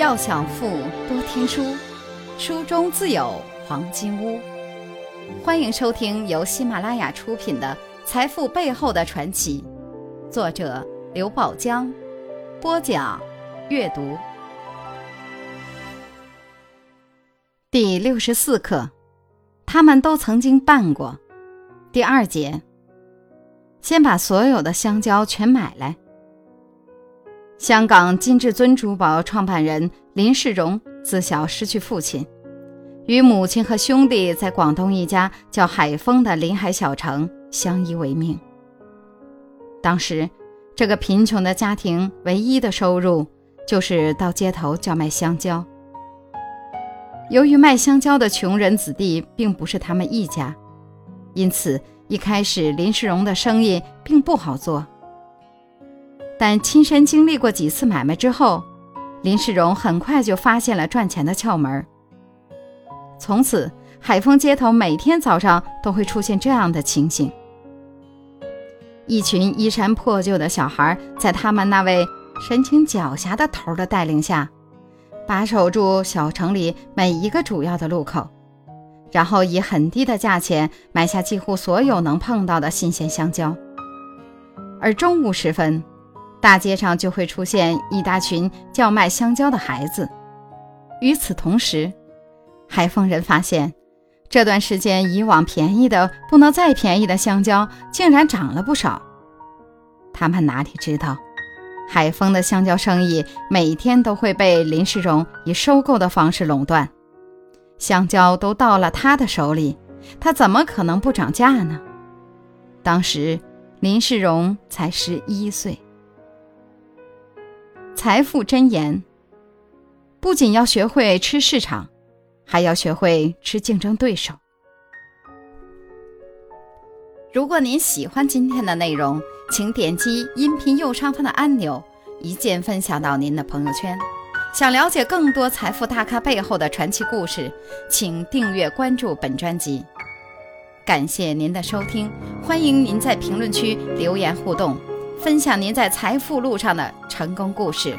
要想富，多听书，书中自有黄金屋。欢迎收听由喜马拉雅出品的《财富背后的传奇》，作者刘宝江，播讲阅读。第六十四课，他们都曾经办过。第二节，先把所有的香蕉全买来。香港金至尊珠宝创办人林世荣自小失去父亲，与母亲和兄弟在广东一家叫海丰的临海小城相依为命。当时，这个贫穷的家庭唯一的收入就是到街头叫卖香蕉。由于卖香蕉的穷人子弟并不是他们一家，因此一开始林世荣的生意并不好做。但亲身经历过几次买卖之后，林世荣很快就发现了赚钱的窍门。从此，海丰街头每天早上都会出现这样的情形：一群衣衫破旧的小孩，在他们那位神情狡黠的头的带领下，把守住小城里每一个主要的路口，然后以很低的价钱买下几乎所有能碰到的新鲜香蕉。而中午时分，大街上就会出现一大群叫卖香蕉的孩子。与此同时，海丰人发现，这段时间以往便宜的不能再便宜的香蕉竟然涨了不少。他们哪里知道，海丰的香蕉生意每天都会被林世荣以收购的方式垄断，香蕉都到了他的手里，他怎么可能不涨价呢？当时林世荣才十一岁。财富箴言：不仅要学会吃市场，还要学会吃竞争对手。如果您喜欢今天的内容，请点击音频右上方的按钮，一键分享到您的朋友圈。想了解更多财富大咖背后的传奇故事，请订阅关注本专辑。感谢您的收听，欢迎您在评论区留言互动。分享您在财富路上的成功故事。